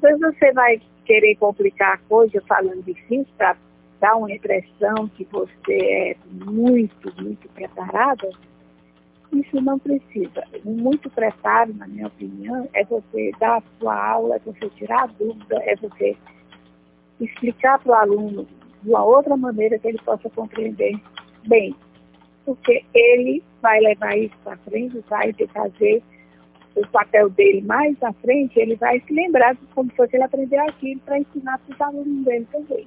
Às vezes você vai querer complicar a coisa falando difícil para dar uma impressão que você é muito, muito preparada. Isso não precisa. Muito preparo, na minha opinião, é você dar a sua aula, é você tirar a dúvida, é você explicar para o aluno de uma outra maneira que ele possa compreender bem. Porque ele vai levar isso para frente, vai fazer o papel dele mais à frente, ele vai se lembrar de como foi que ele aprendeu aquilo para ensinar para os alunos dele também.